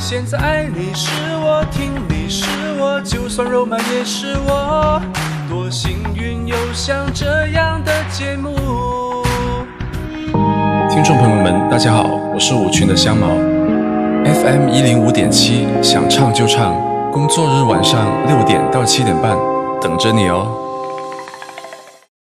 现在爱你是我，听你是我，就算肉麻也是我。多幸运有像这样的节目。听众朋友们，大家好，我是舞群的香毛，FM 一零五点七，想唱就唱，工作日晚上六点到七点半，等着你哦。